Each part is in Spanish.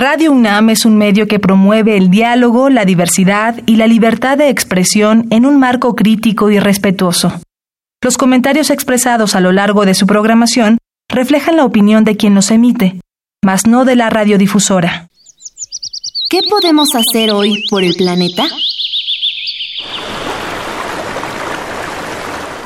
Radio UNAM es un medio que promueve el diálogo, la diversidad y la libertad de expresión en un marco crítico y respetuoso. Los comentarios expresados a lo largo de su programación reflejan la opinión de quien los emite, mas no de la radiodifusora. ¿Qué podemos hacer hoy por el planeta?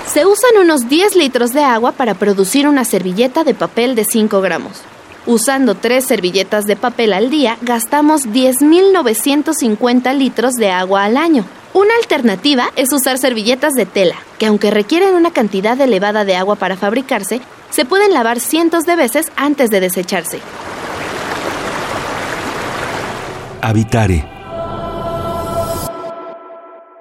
Se usan unos 10 litros de agua para producir una servilleta de papel de 5 gramos. Usando tres servilletas de papel al día, gastamos 10.950 litros de agua al año. Una alternativa es usar servilletas de tela, que aunque requieren una cantidad elevada de agua para fabricarse, se pueden lavar cientos de veces antes de desecharse. Habitare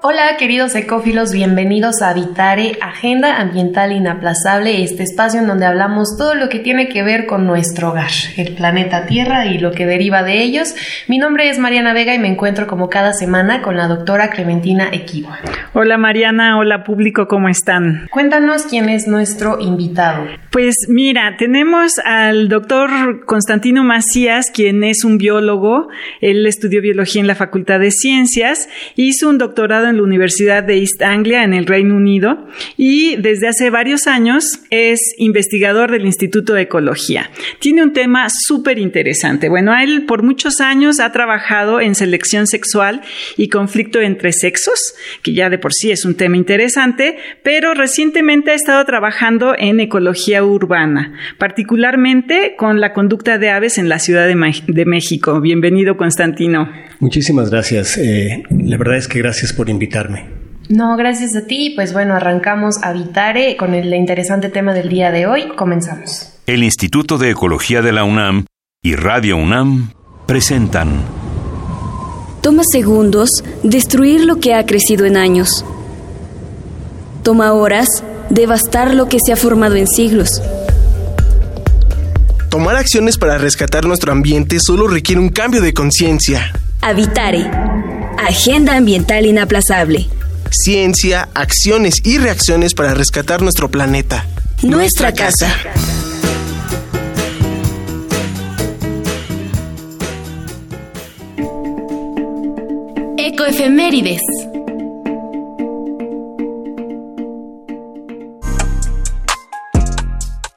Hola queridos ecófilos, bienvenidos a Habitare, Agenda Ambiental Inaplazable, este espacio en donde hablamos todo lo que tiene que ver con nuestro hogar, el planeta Tierra y lo que deriva de ellos. Mi nombre es Mariana Vega y me encuentro como cada semana con la doctora Clementina Equiva. Hola Mariana, hola público, ¿cómo están? Cuéntanos quién es nuestro invitado. Pues mira, tenemos al doctor Constantino Macías, quien es un biólogo, él estudió biología en la Facultad de Ciencias, hizo un doctorado en la Universidad de East Anglia en el Reino Unido y desde hace varios años es investigador del Instituto de Ecología. Tiene un tema súper interesante. Bueno, él por muchos años ha trabajado en selección sexual y conflicto entre sexos, que ya de por sí es un tema interesante, pero recientemente ha estado trabajando en ecología urbana, particularmente con la conducta de aves en la Ciudad de, México. Bienvenido, Constantino. Muchísimas gracias. Eh, la verdad es que gracias por invitarme. No, gracias a ti. Pues bueno, arrancamos a Vitare con el interesante tema del día de hoy. Comenzamos. El Instituto de Ecología de la UNAM y Radio UNAM presentan. Toma segundos destruir lo que ha crecido en años. Toma horas devastar lo que se ha formado en siglos. Tomar acciones para rescatar nuestro ambiente solo requiere un cambio de conciencia. Habitare. Agenda Ambiental Inaplazable. Ciencia, acciones y reacciones para rescatar nuestro planeta. Nuestra, casa. Ecoefemérides.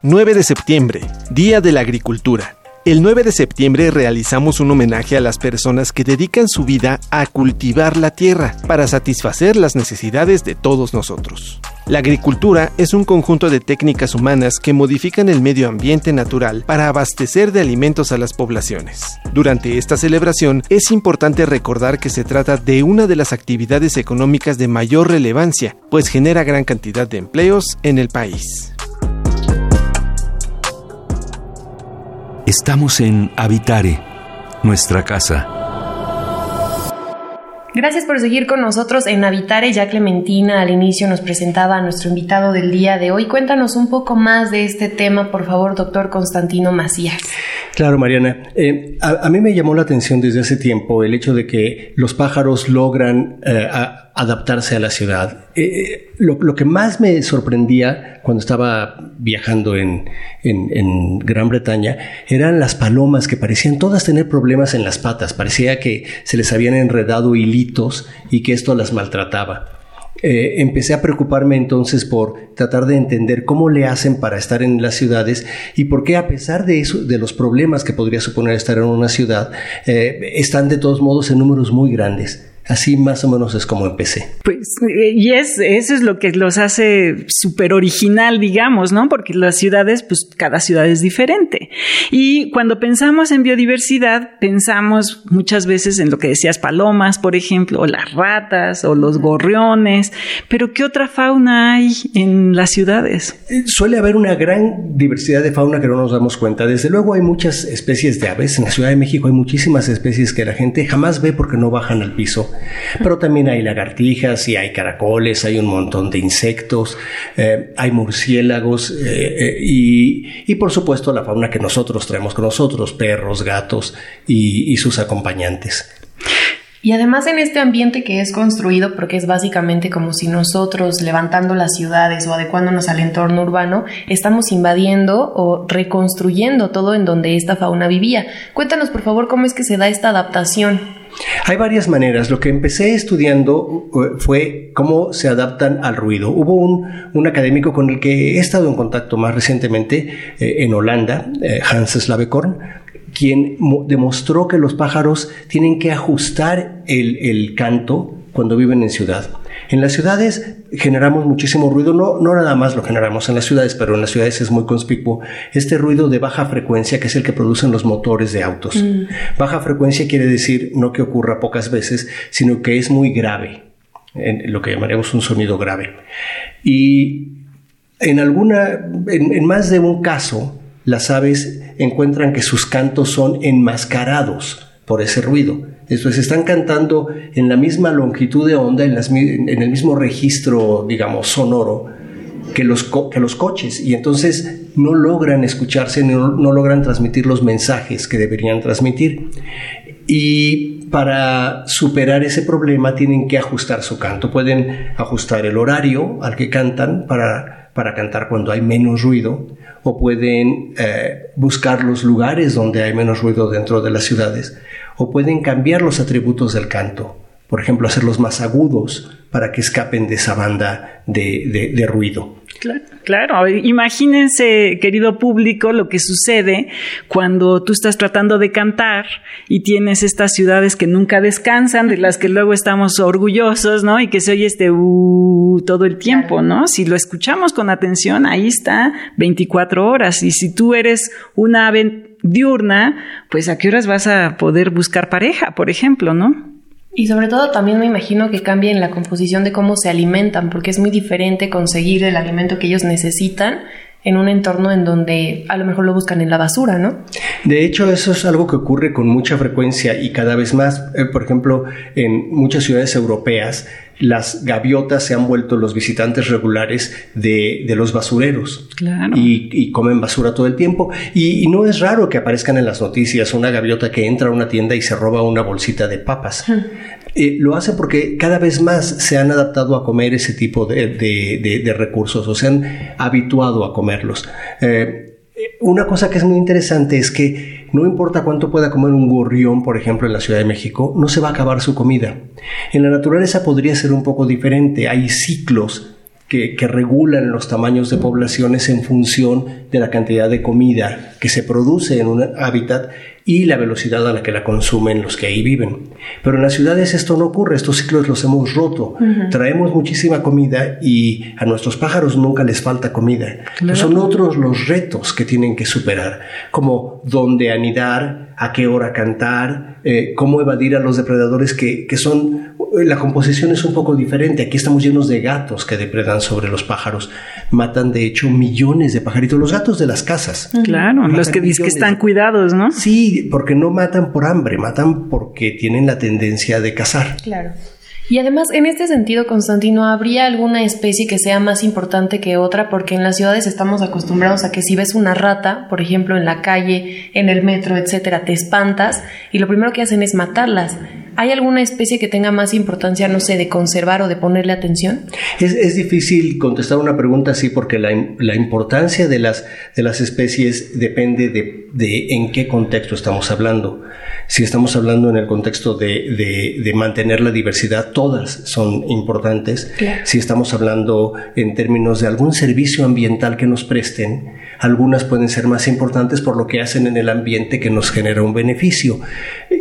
9 de septiembre, Día de la Agricultura. El 9 de septiembre realizamos un homenaje a las personas que dedican su vida a cultivar la tierra para satisfacer las necesidades de todos nosotros. La agricultura es un conjunto de técnicas humanas que modifican el medio ambiente natural para abastecer de alimentos a las poblaciones. Durante esta celebración es importante recordar que se trata de una de las actividades económicas de mayor relevancia, pues genera gran cantidad de empleos en el país. Estamos en Habitare, nuestra casa. Gracias por seguir con nosotros en Habitare. Ya Clementina al inicio nos presentaba a nuestro invitado del día de hoy. Cuéntanos un poco más de este tema, por favor, doctor Constantino Macías. Claro, Mariana. Eh, a, mí me llamó la atención desde hace tiempo el hecho de que los pájaros logran eh, adaptarse a la ciudad. Eh, lo, que más me sorprendía cuando estaba viajando en, en, Gran Bretaña eran las palomas que parecían todas tener problemas en las patas. Parecía que se les habían enredado hilitos y que esto las maltrataba. Eh, empecé a preocuparme entonces por tratar de entender cómo le hacen para estar en las ciudades y por qué a pesar de eso, de los problemas que podría suponer estar en una ciudad, eh, están de todos modos en números muy grandes. Así más o menos es como empecé. Pues, eh, y es, eso es lo que los hace súper original, digamos, ¿no? Porque las ciudades, pues cada ciudad es diferente. Y cuando pensamos en biodiversidad, pensamos muchas veces en lo que decías, palomas, por ejemplo, o las ratas, o los gorriones. Pero ¿qué otra fauna hay en las ciudades? Eh, suele haber una gran diversidad de fauna que no nos damos cuenta. Desde luego hay muchas especies de aves. En la Ciudad de México hay muchísimas especies que la gente jamás ve porque no bajan al piso. Pero también hay lagartijas y hay caracoles, hay un montón de insectos, eh, hay murciélagos eh, eh, y, por supuesto la fauna que nosotros traemos con nosotros, perros, gatos y sus acompañantes. Y además en este ambiente que es construido, porque es básicamente como si nosotros levantando las ciudades o adecuándonos al entorno urbano, estamos invadiendo o reconstruyendo todo en donde esta fauna vivía. Cuéntanos por favor cómo es que se da esta adaptación. Hay varias maneras. Lo que empecé estudiando uh, fue cómo se adaptan al ruido. Hubo un, académico con el que he estado en contacto más recientemente eh, en Holanda, eh, Hans Slavekorn, quien demostró que los pájaros tienen que ajustar el, canto cuando viven en ciudad. En las ciudades generamos muchísimo ruido, no, no nada más lo generamos en las ciudades, pero en las ciudades es muy conspicuo este ruido de baja frecuencia que es el que producen los motores de autos. Mm. Baja frecuencia quiere decir no que ocurra pocas veces, sino que es muy grave, en lo que llamaríamos un sonido grave. Y en alguna, en más de un caso, las aves encuentran que sus cantos son enmascarados por ese ruido. Esto es, están cantando en la misma longitud de onda, en, el mismo registro, digamos, sonoro que los, que los coches. Y entonces no logran escucharse, no, no logran transmitir los mensajes que deberían transmitir. Y para superar ese problema tienen que ajustar su canto. Pueden ajustar el horario al que cantan para, para cantar cuando hay menos ruido o pueden eh, buscar los lugares donde hay menos ruido dentro de las ciudades, o pueden cambiar los atributos del canto, por ejemplo, hacerlos más agudos para que escapen de esa banda de ruido. Claro, imagínense, querido público, lo que sucede cuando tú estás tratando de cantar y tienes estas ciudades que nunca descansan, de las que luego estamos orgullosos, ¿no? Y que se oye este uh, todo el tiempo, ¿no? Si lo escuchamos con atención, ahí está 24 horas. Y si tú eres una ave diurna, pues a qué horas vas a poder buscar pareja, por ejemplo, ¿no? Y sobre todo también me imagino que cambien la composición de cómo se alimentan, porque es muy diferente conseguir el alimento que ellos necesitan en un entorno en donde a lo mejor lo buscan en la basura, ¿no? De hecho, eso es algo que ocurre con mucha frecuencia y cada vez más. Eh, por ejemplo, en muchas ciudades europeas, las gaviotas se han vuelto los visitantes regulares de, los basureros. Claro. Y, comen basura todo el tiempo. Y, no es raro que aparezcan en las noticias una gaviota que entra a una tienda y se roba una bolsita de papas. Eh, lo hace porque cada vez más se han adaptado a comer ese tipo de, recursos o se han habituado a comerlos. Eh, una cosa que es muy interesante es que no importa cuánto pueda comer un gorrión, por ejemplo, en la Ciudad de México, no se va a acabar su comida. En la naturaleza podría ser un poco diferente. Hay ciclos que, que, regulan los tamaños de poblaciones en función de la cantidad de comida que se produce en un hábitat y la velocidad a la que la consumen los que ahí viven. Pero en las ciudades esto no ocurre, estos ciclos los hemos roto. Traemos muchísima comida y a nuestros pájaros nunca les falta comida. Son otros los retos que tienen que superar, como dónde anidar, a qué hora cantar, eh, cómo evadir a los depredadores que, que son la composición es un poco diferente. Aquí estamos llenos de gatos que depredan sobre los pájaros. Matan, de hecho, millones de pajaritos. Los gatos de las casas. Claro, los que dicen que están cuidados, ¿no? Sí, porque no matan por hambre, matan porque tienen la tendencia de cazar. Claro. Y además, en este sentido, Constantino, ¿habría alguna especie que sea más importante que otra? Porque en las ciudades estamos acostumbrados a que si ves una rata, por ejemplo, en la calle, en el metro, etcétera, te espantas y lo primero que hacen es matarlas. ¿Hay alguna especie que tenga más importancia, no sé, de conservar o de ponerle atención? Es, difícil contestar una pregunta así porque la, importancia de las, de las especies depende de, en qué contexto estamos hablando. Si estamos hablando en el contexto de, mantener la diversidad, todas son importantes. Si estamos hablando en términos de algún servicio ambiental que nos presten, algunas pueden ser más importantes por lo que hacen en el ambiente que nos genera un beneficio.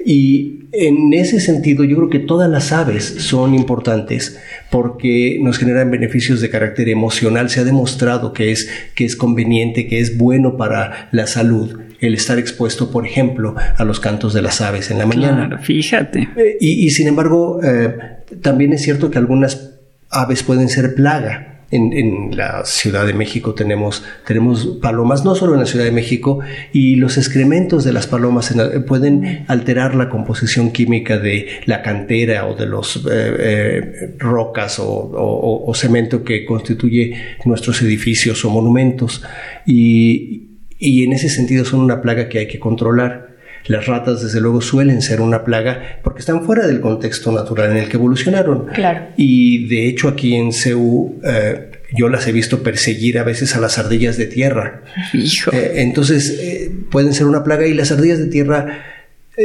Y en ese sentido, yo creo que todas las aves son importantes porque nos generan beneficios de carácter emocional. Se ha demostrado que es, que es conveniente, que es bueno para la salud el estar expuesto, por ejemplo, a los cantos de las aves en la mañana. fíjate. Eh, y, sin embargo, eh, también es cierto que algunas aves pueden ser plaga en, la Ciudad de México tenemos, tenemos palomas, no solo en la Ciudad de México, y los excrementos de las palomas pueden alterar la composición química de la cantera o de los eh, eh, rocas o, cemento que constituye nuestros edificios o monumentos. Y en ese sentido son una plaga que hay que controlar. Las ratas, desde luego, suelen ser una plaga porque están fuera del contexto natural en el que evolucionaron. Claro. Y de hecho, aquí en CEU, eh, yo las he visto perseguir a veces a las ardillas de tierra. Hijo. Eh, entonces, eh, pueden ser una plaga y las ardillas de tierra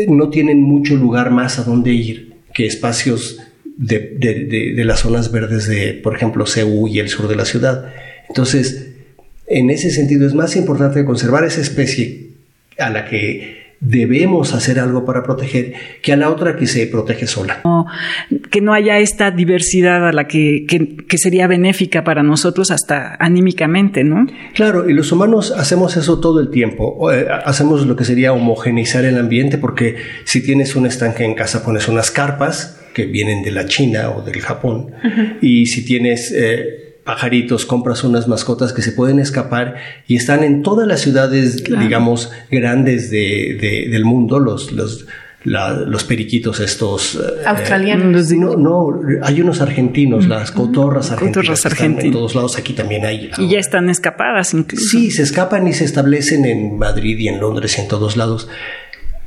no tienen mucho lugar más a donde ir que espacios de, de- de- de las zonas verdes de, por ejemplo, CEU y el sur de la ciudad. Entonces, en ese sentido es más importante conservar esa especie a la que debemos hacer algo para proteger que a la otra que se protege sola. No, que no haya esta diversidad a la que, que, que sería benéfica para nosotros hasta anímicamente, ¿no? Claro, y los humanos hacemos eso todo el tiempo. Eh, hacemos lo que sería homogeneizar el ambiente porque si tienes un estanque en casa pones unas carpas que vienen de la China o del Japón y si tienes eh, pajaritos compras unas mascotas que se pueden escapar y están en todas las ciudades, digamos, grandes de, de- del mundo, los, los, la- los periquitos estos. eh, Australianos. Los no, no, hay unos argentinos, las cotorras argentinas. Cotorras están En argentinas. todos lados, aquí también hay. Y ya están escapadas incluso. Sí, se escapan y se establecen en Madrid y en Londres y en todos lados.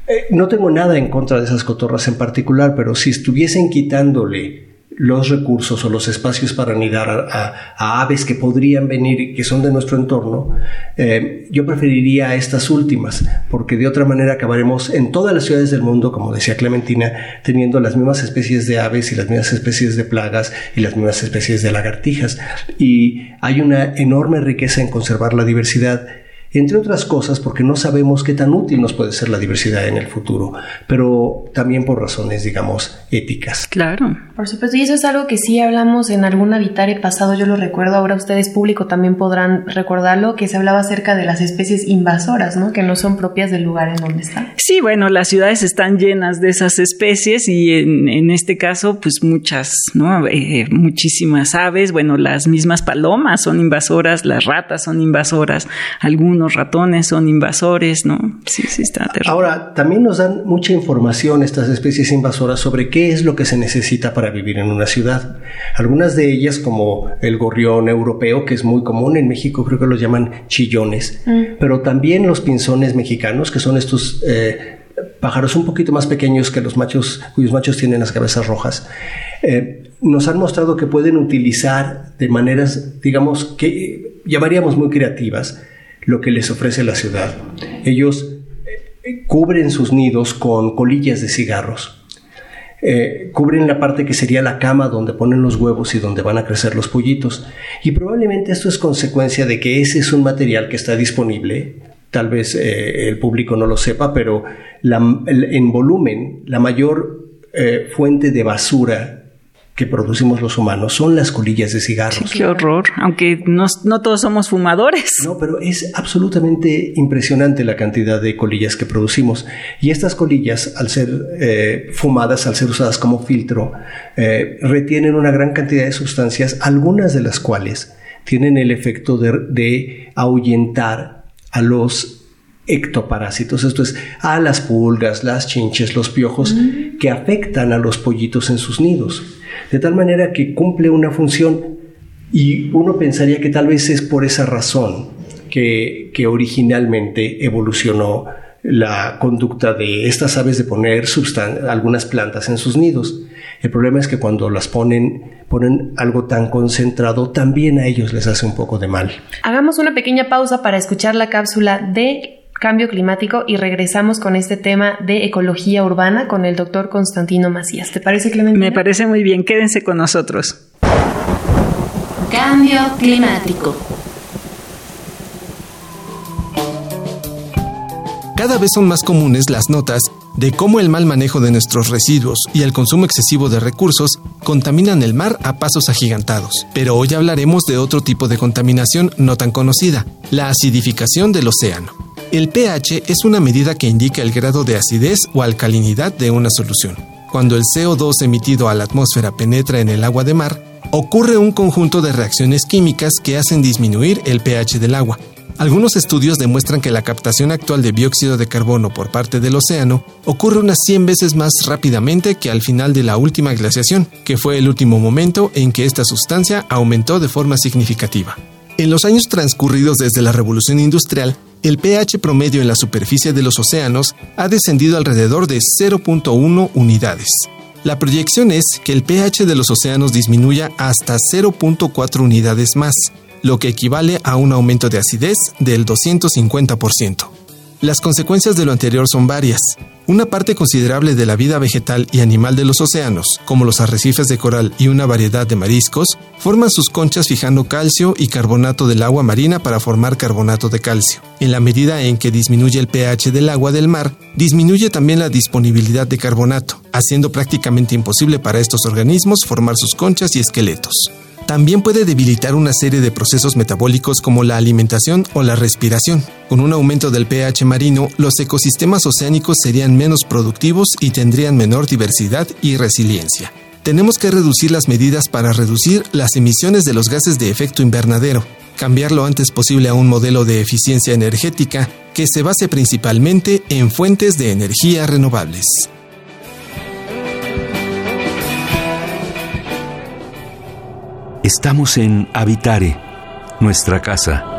Eh, no tengo nada en contra de esas cotorras en particular, pero si estuviesen quitándole los recursos o los espacios para anidar a, aves que podrían venir que son de nuestro entorno, eh, yo preferiría estas últimas, porque de otra manera acabaremos en todas las ciudades del mundo, como decía Clementina, teniendo las mismas especies de aves y las mismas especies de plagas y las mismas especies de lagartijas. Y hay una enorme riqueza en conservar la diversidad entre otras cosas porque no sabemos qué tan útil nos puede ser la diversidad en el futuro, pero también por razones, digamos, éticas. Claro. Por supuesto, y eso es algo que sí hablamos en algún habitare pasado, yo lo recuerdo, ahora ustedes público también podrán recordarlo, que se hablaba acerca de las especies invasoras, ¿no? Que no son propias del lugar en donde están. Sí, bueno, las ciudades están llenas de esas especies y en, en este caso, pues muchas, ¿no? Eh, muchísimas aves, bueno, las mismas palomas son invasoras, las ratas son invasoras, algunos ratones son invasores, ¿no? Sí, sí, está terrible. Ahora, también nos dan mucha información estas especies invasoras sobre qué es lo que se necesita para vivir en una ciudad. Algunas de ellas, como el gorrión europeo, que es muy común en México, creo que los llaman chillones, pero también los pinzones mexicanos, que son estos eh, pájaros un poquito más pequeños que los machos, cuyos machos tienen las cabezas rojas. Eh, nos han mostrado que pueden utilizar de maneras, digamos, que llamaríamos muy creativas, lo que les ofrece la ciudad. Ellos eh, cubren sus nidos con colillas de cigarros. Eh, cubren la parte que sería la cama donde ponen los huevos y donde van a crecer los pollitos. Y probablemente esto es consecuencia de que ese es un material que está disponible. Tal vez eh, el público no lo sepa, pero en volumen, la mayor fuente de basura que producimos los humanos son las colillas de cigarros. Qué horror, aunque no, no todos somos fumadores. No, pero es absolutamente impresionante la cantidad de colillas que producimos. Y estas colillas, al ser eh, fumadas, al ser usadas como filtro, eh, retienen una gran cantidad de sustancias, algunas de las cuales tienen el efecto de, de ahuyentar a los ectoparásitos, esto es, a las pulgas, las chinches, los piojos, que afectan a los pollitos en sus nidos. De tal manera que cumple una función y uno pensaría que tal vez es por esa razón que, originalmente evolucionó la conducta de estas aves de poner algunas plantas en sus nidos. El problema es que cuando las ponen, ponen algo tan concentrado, también a ellos les hace un poco de mal. Hagamos una pequeña pausa para escuchar la cápsula de cambio climático y regresamos con este tema de ecología urbana con el doctor Constantino Macías. ¿Te parece, Clementina? Me parece muy bien, quédense con nosotros. Cambio climático. Cada vez son más comunes las notas de cómo el mal manejo de nuestros residuos y el consumo excesivo de recursos contaminan el mar a pasos agigantados. Pero hoy hablaremos de otro tipo de contaminación no tan conocida, la acidificación del océano. El pH es una medida que indica el grado de acidez o alcalinidad de una solución. Cuando el CO2 emitido a la atmósfera penetra en el agua de mar, ocurre un conjunto de reacciones químicas que hacen disminuir el pH del agua. Algunos estudios demuestran que la captación actual de dióxido de carbono por parte del océano ocurre unas 100 veces más rápidamente que al final de la última glaciación, que fue el último momento en que esta sustancia aumentó de forma significativa. En los años transcurridos desde la revolución industrial, el pH promedio en la superficie de los océanos ha descendido alrededor de 0.1 unidades. La proyección es que el pH de los océanos disminuya hasta 0.4 unidades más, lo que equivale a un aumento de acidez del 250%. Las consecuencias de lo anterior son varias. Una parte considerable de la vida vegetal y animal de los océanos, como los arrecifes de coral y una variedad de mariscos, forman sus conchas fijando calcio y carbonato del agua marina para formar carbonato de calcio. En la medida en que disminuye el pH del agua del mar, disminuye también la disponibilidad de carbonato, haciendo prácticamente imposible para estos organismos formar sus conchas y esqueletos. También puede debilitar una serie de procesos metabólicos como la alimentación o la respiración. Con un aumento del pH marino, los ecosistemas oceánicos serían menos productivos y tendrían menor diversidad y resiliencia. Tenemos que reducir las medidas para reducir las emisiones de los gases de efecto invernadero, cambiar lo antes posible a un modelo de eficiencia energética que se base principalmente en fuentes de energía renovables. Estamos en Habitare, nuestra casa.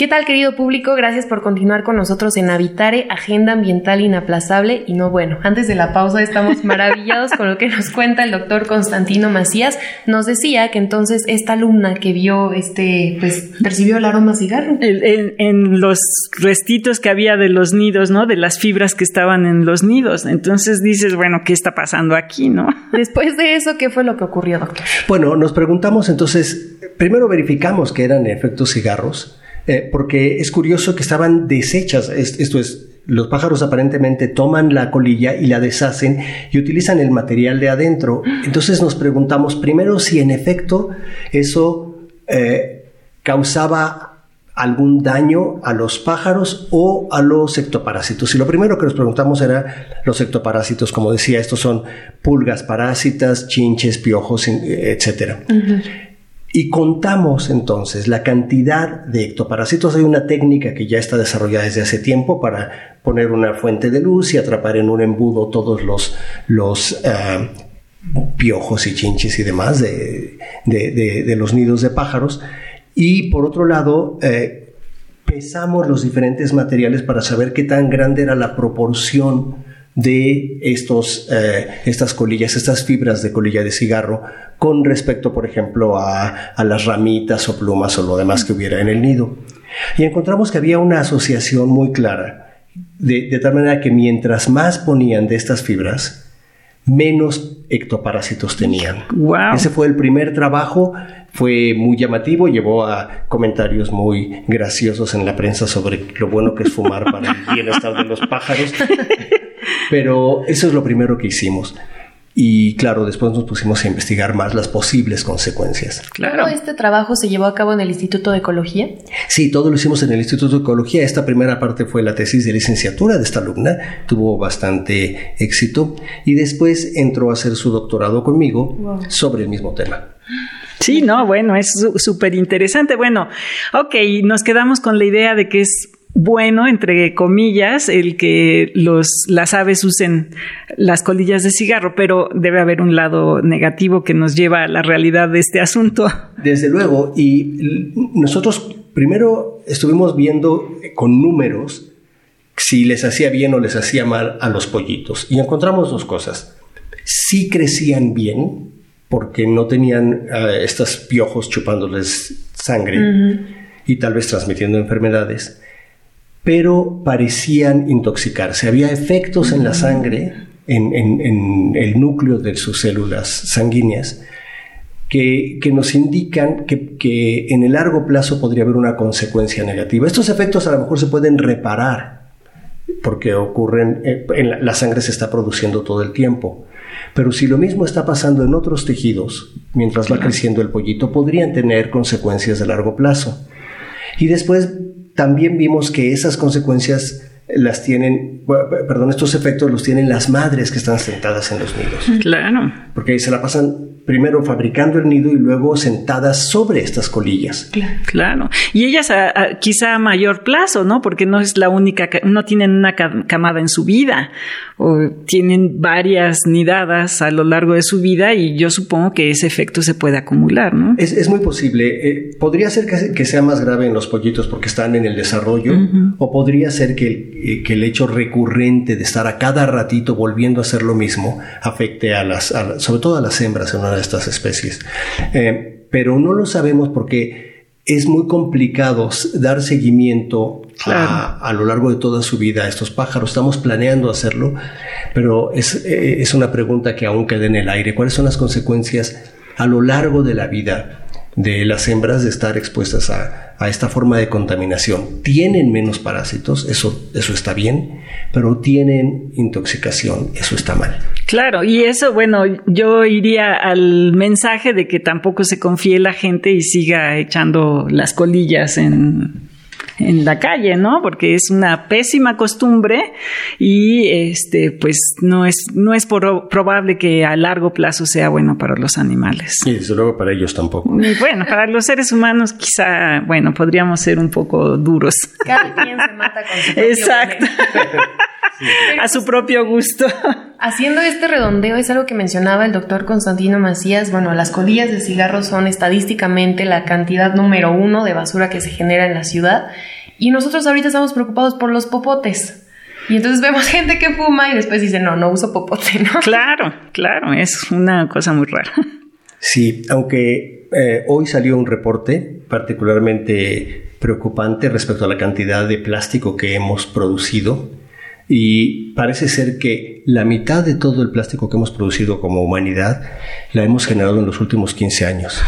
¿Qué tal querido público? Gracias por continuar con nosotros en Habitare, Agenda Ambiental Inaplazable. Y no, bueno, antes de la pausa estamos maravillados con lo que nos cuenta el doctor Constantino Macías. Nos decía que entonces esta alumna que vio, este, pues percibió el aroma a cigarro. En, en, los restitos que había de los nidos, ¿no? De las fibras que estaban en los nidos. Entonces dices, bueno, ¿qué está pasando aquí, no? Después de eso, ¿qué fue lo que ocurrió, doctor? Bueno, nos preguntamos entonces, primero verificamos que eran efectos cigarros eh, porque es curioso que estaban deshechas, esto es, los pájaros aparentemente toman la colilla y la deshacen y utilizan el material de adentro. Entonces nos preguntamos primero si en efecto eso eh, causaba algún daño a los pájaros o a los ectoparásitos. Y lo primero que nos preguntamos era los ectoparásitos, como decía, estos son pulgas parásitas, chinches, piojos, etc. Y contamos entonces la cantidad de ectoparásitos. Hay una técnica que ya está desarrollada desde hace tiempo para poner una fuente de luz y atrapar en un embudo todos los, los eh, piojos y chinches y demás de, de, los nidos de pájaros. Y por otro lado, eh, pesamos los diferentes materiales para saber qué tan grande era la proporción de estos, eh, estas colillas, estas fibras de colilla de cigarro con respecto, por ejemplo, a, las ramitas o plumas o lo demás que hubiera en el nido. Y encontramos que había una asociación muy clara, de, tal manera que mientras más ponían de estas fibras, menos ectoparásitos tenían. Ese fue el primer trabajo, fue muy llamativo, llevó a comentarios muy graciosos en la prensa sobre lo bueno que es fumar para el bienestar de los pájaros. Pero eso es lo primero que hicimos. Y claro, después nos pusimos a investigar más las posibles consecuencias. Claro. ¿Todo este trabajo se llevó a cabo en el Instituto de Ecología? Sí, todo lo hicimos en el Instituto de Ecología. Esta primera parte fue la tesis de licenciatura de esta alumna. Tuvo bastante éxito. Y después entró a hacer su doctorado conmigo sobre el mismo tema. Sí, no, bueno, es súper interesante. Bueno, ok, nos quedamos con la idea de que es bueno, entre comillas, el que los, las aves usen las colillas de cigarro, pero debe haber un lado negativo que nos lleva a la realidad de este asunto. Desde luego, y nosotros primero estuvimos viendo con números si les hacía bien o les hacía mal a los pollitos, y encontramos dos cosas. Si crecían bien, porque no tenían eh, estos piojos chupándoles sangre y tal vez transmitiendo enfermedades pero parecían intoxicarse. Había efectos en la sangre, en, el núcleo de sus células sanguíneas, que, nos indican que, en el largo plazo podría haber una consecuencia negativa. Estos efectos a lo mejor se pueden reparar porque ocurren, eh, en la, sangre se está produciendo todo el tiempo. Pero si lo mismo está pasando en otros tejidos, mientras va creciendo el pollito, podrían tener consecuencias de largo plazo. Y después también vimos que esas consecuencias las tienen, perdón, estos efectos los tienen las madres que están sentadas en los nidos. Claro. Porque se la pasan primero fabricando el nido y luego sentadas sobre estas colillas. Claro. Y ellas a, quizá a mayor plazo, ¿no? Porque no es la única, no tienen una camada en su vida o tienen varias nidadas a lo largo de su vida y yo supongo que ese efecto se puede acumular, ¿no? Es, muy posible. Eh, podría ser que, sea más grave en los pollitos porque están en el desarrollo o podría ser que, eh, que, el hecho recurrente de estar a cada ratito volviendo a hacer lo mismo afecte a las, sobre todo a las hembras en una de estas especies. Eh, pero no lo sabemos porque es muy complicado dar seguimiento a, lo largo de toda su vida a estos pájaros. Estamos planeando hacerlo, pero es, eh, es una pregunta que aún queda en el aire. ¿Cuáles son las consecuencias a lo largo de la vida de las hembras de estar expuestas a, esta forma de contaminación. Tienen menos parásitos, eso, eso está bien, pero tienen intoxicación, eso está mal. Claro, y eso, bueno, yo iría al mensaje de que tampoco se confíe la gente y siga echando las colillas en en la calle, ¿no? Porque es una pésima costumbre y este pues no es no es probable que a largo plazo sea bueno para los animales. Y desde luego para ellos tampoco. bueno, para los seres humanos quizá, bueno, podríamos ser un poco duros. Cada quien se mata con su Exacto. a su propio gusto. Haciendo este redondeo es algo que mencionaba el doctor Constantino Macías. Bueno, las colillas de cigarros son estadísticamente la cantidad número uno de basura que se genera en la ciudad. Y nosotros ahorita estamos preocupados por los popotes. Y entonces vemos gente que fuma y después dice, no, no uso popote, ¿no? Claro, claro, es una cosa muy rara. Sí, aunque eh, hoy salió un reporte particularmente preocupante respecto a la cantidad de plástico que hemos producido y parece ser que la mitad de todo el plástico que hemos producido como humanidad la hemos generado en los últimos 15 años.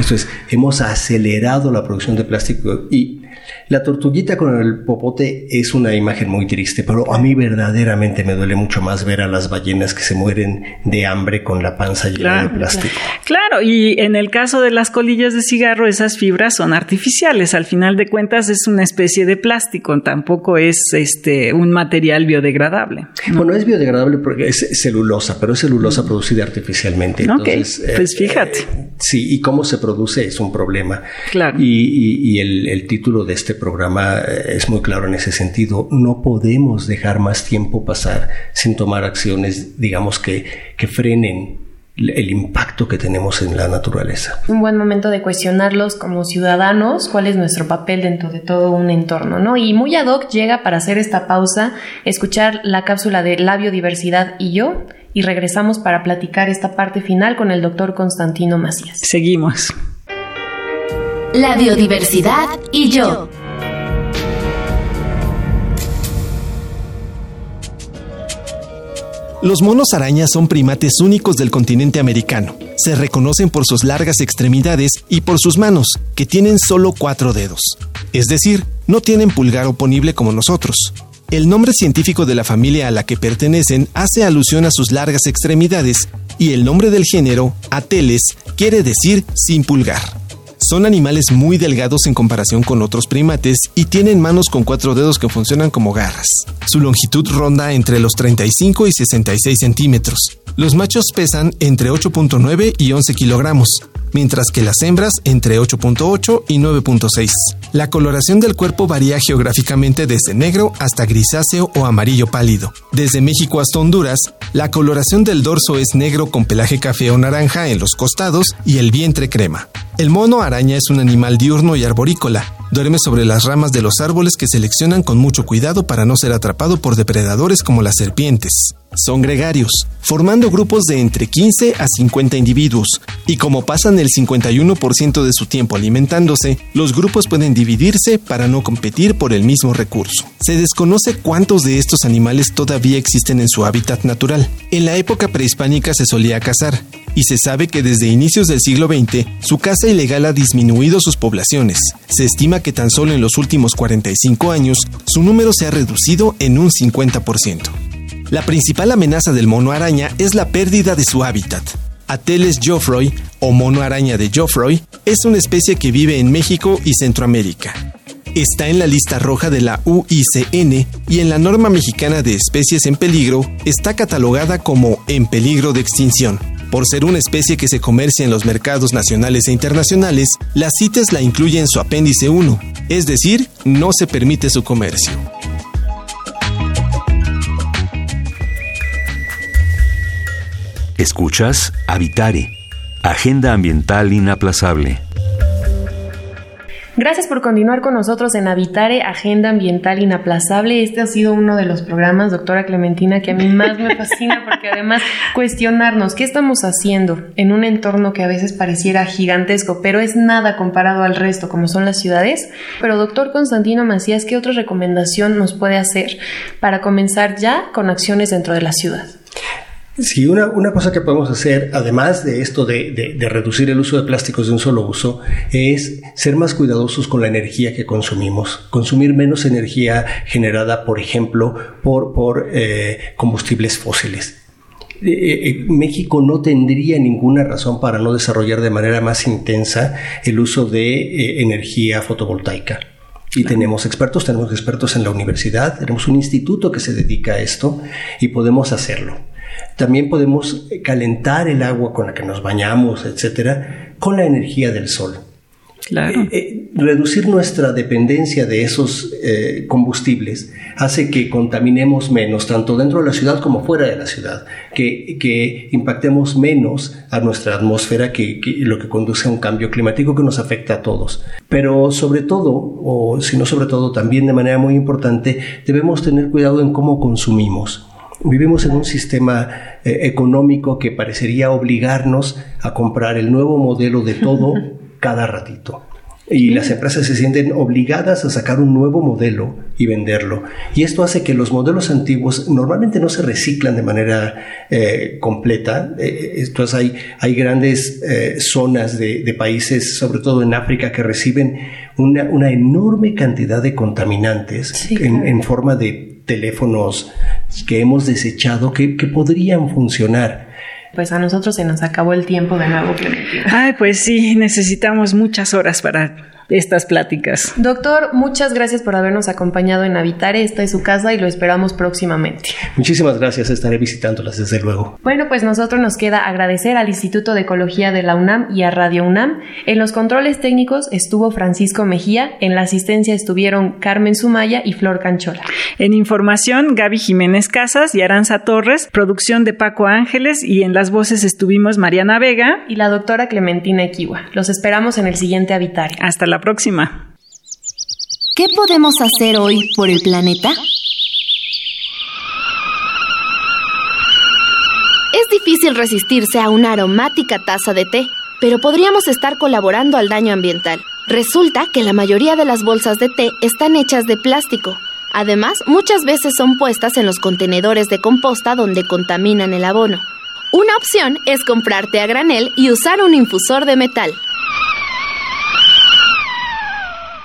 Esto es, hemos acelerado la producción de plástico y la tortuguita con el popote es una imagen muy triste, pero a mí verdaderamente me duele mucho más ver a las ballenas que se mueren de hambre con la panza llena de plástico. Claro, y en el caso de las colillas de cigarro, esas fibras son artificiales. Al final de cuentas es una especie de plástico, tampoco es este un material biodegradable. Bueno, es biodegradable porque es celulosa, pero es celulosa mm. producida artificialmente. Entonces, pues fíjate. Eh, sí, y cómo se produce es un problema. Claro. Y, el, el título de este programa eh, es muy claro en ese sentido. No podemos dejar más tiempo pasar sin tomar acciones, digamos, que, que frenen el impacto que tenemos en la naturaleza. Un buen momento de cuestionarlos como ciudadanos, cuál es nuestro papel dentro de todo un entorno, ¿no? Y muy ad hoc llega para hacer esta pausa, escuchar la cápsula de la biodiversidad y yo, y regresamos para platicar esta parte final con el doctor Constantino Macías. Seguimos. La biodiversidad y yo. Los monos arañas son primates únicos del continente americano. Se reconocen por sus largas extremidades y por sus manos, que tienen solo cuatro dedos. Es decir, no tienen pulgar oponible como nosotros. El nombre científico de la familia a la que pertenecen hace alusión a sus largas extremidades y el nombre del género, Ateles, quiere decir sin pulgar. Son animales muy delgados en comparación con otros primates y tienen manos con cuatro dedos que funcionan como garras. Su longitud ronda entre los 35 y 66 centímetros. Los machos pesan entre 8.9 y 11 kilogramos, mientras que las hembras entre 8.8 y 9.6. La coloración del cuerpo varía geográficamente desde negro hasta grisáceo o amarillo pálido. Desde México hasta Honduras, la coloración del dorso es negro con pelaje café o naranja en los costados y el vientre crema. El mono araña es un animal diurno y arborícola. Duerme sobre las ramas de los árboles que seleccionan con mucho cuidado para no ser atrapado por depredadores como las serpientes. Son gregarios, formando grupos de entre 15 a 50 individuos, y como pasan el 51% de su tiempo alimentándose, los grupos pueden dividirse para no competir por el mismo recurso. Se desconoce cuántos de estos animales todavía existen en su hábitat natural. En la época prehispánica se solía cazar, y se sabe que desde inicios del siglo XX su caza ilegal ha disminuido sus poblaciones. Se estima que tan solo en los últimos 45 años su número se ha reducido en un 50%. La principal amenaza del mono araña es la pérdida de su hábitat. Ateles geoffroy o mono araña de Geoffroy es una especie que vive en México y Centroamérica. Está en la lista roja de la UICN y en la norma mexicana de especies en peligro está catalogada como en peligro de extinción. Por ser una especie que se comercia en los mercados nacionales e internacionales, la CITES la incluye en su apéndice 1, es decir, no se permite su comercio. Escuchas Habitare, Agenda Ambiental Inaplazable. Gracias por continuar con nosotros en Habitare, Agenda Ambiental Inaplazable. Este ha sido uno de los programas, doctora Clementina, que a mí más me fascina porque además cuestionarnos qué estamos haciendo en un entorno que a veces pareciera gigantesco, pero es nada comparado al resto, como son las ciudades. Pero doctor Constantino Macías, ¿qué otra recomendación nos puede hacer para comenzar ya con acciones dentro de la ciudad? Sí, una, una, cosa que podemos hacer, además de esto de, de, reducir el uso de plásticos de un solo uso, es ser más cuidadosos con la energía que consumimos. Consumir menos energía generada, por ejemplo, por, por eh, combustibles fósiles. Eh, eh, México no tendría ninguna razón para no desarrollar de manera más intensa el uso de energía fotovoltaica. Y tenemos expertos, tenemos expertos en la universidad, tenemos un instituto que se dedica a esto y podemos hacerlo. También podemos calentar el agua con la que nos bañamos, etcétera, con la energía del sol. Claro. Eh, eh, reducir nuestra dependencia de esos eh, combustibles hace que contaminemos menos, tanto dentro de la ciudad como fuera de la ciudad, que, que impactemos menos a nuestra atmósfera, que, que, lo que conduce a un cambio climático que nos afecta a todos. Pero sobre todo, o si no sobre todo, también de manera muy importante, debemos tener cuidado en cómo consumimos. Vivimos en un sistema eh, económico que parecería obligarnos a comprar el nuevo modelo de todo cada ratito. Y las empresas se sienten obligadas a sacar un nuevo modelo y venderlo. Y esto hace que los modelos antiguos normalmente no se reciclan de manera eh, completa. Eh, entonces hay, hay grandes zonas de, países, sobre todo en África, que reciben una, una enorme cantidad de contaminantes en, en forma de teléfonos que hemos desechado que, que podrían funcionar pues a nosotros se nos acabó el tiempo de nuevo, Clementina. Ay, pues sí, necesitamos muchas horas para estas pláticas. Doctor, muchas gracias por habernos acompañado en Habitare. Esta es su casa y lo esperamos próximamente. Muchísimas gracias, estaré visitándolas desde luego. Bueno, pues nosotros nos queda agradecer al Instituto de Ecología de la UNAM y a Radio UNAM. En los controles técnicos estuvo Francisco Mejía, en la asistencia estuvieron Carmen Sumaya y Flor Canchola. En información, Gaby Jiménez Casas y Aranza Torres, producción de Paco Ángeles y en las voces estuvimos Mariana Vega y la doctora Clementina Equiwa. Los esperamos en el siguiente Habitare. Hasta la próxima. ¿Qué podemos hacer hoy por el planeta? Es difícil resistirse a una aromática taza de té, pero podríamos estar colaborando al daño ambiental. Resulta que la mayoría de las bolsas de té están hechas de plástico. Además, muchas veces son puestas en los contenedores de composta donde contaminan el abono. Una opción es comprarte a granel y usar un infusor de metal.